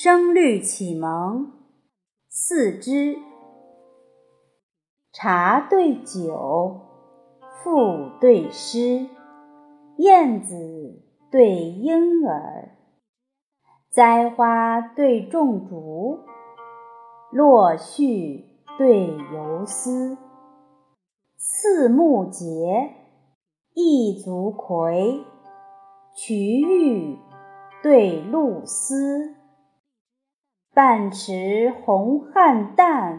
声律启蒙。四之。茶对酒，赋对诗，燕子对莺儿，栽花对种竹，落絮对游丝，四木节，一足葵，瞿玉对露丝。半池红菡萏，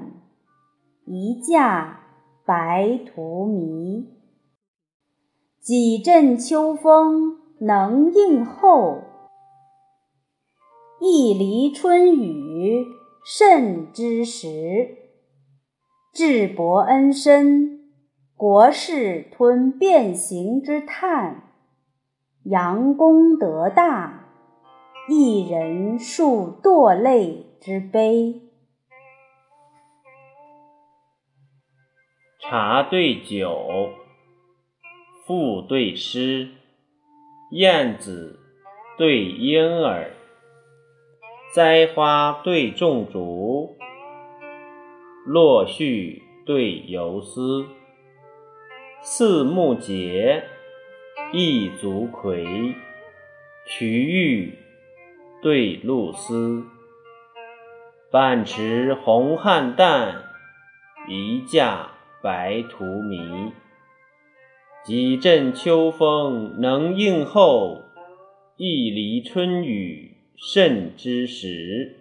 一架白荼蘼。几阵秋风能应候，一犁春雨甚之时。智伯恩深，国士吞变形之叹，杨公德大。一人数堕泪之悲。茶对酒，赋对诗，燕子对莺儿，栽花对种竹，落絮对游丝，四木节，一足葵，瞿玉。对露丝，半池红菡萏，一架白荼蘼。几阵秋风能应候，一犁春雨甚之时。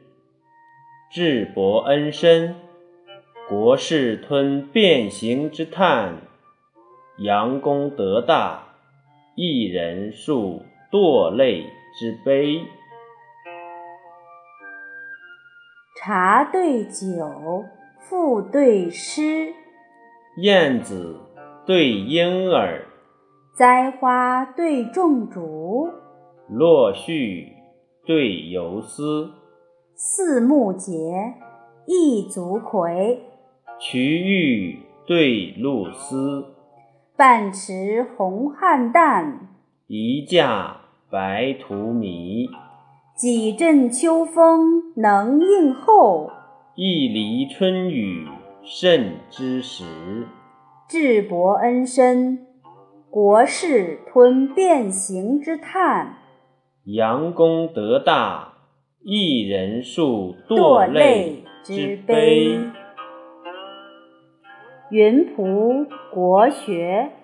智伯恩深，国士吞变形之叹，杨公德大，一人数堕泪之悲。茶对酒，赋对诗，燕子对莺儿，栽花对种竹，落絮对游丝，四木节，一足葵，瞿玉对露丝，半池红菡萏，一架白荼蘼。几阵秋风能应候，一犁春雨甚知时。智伯恩深，国士吞变形之叹，杨公德大，一人数堕泪之悲。云仆国学。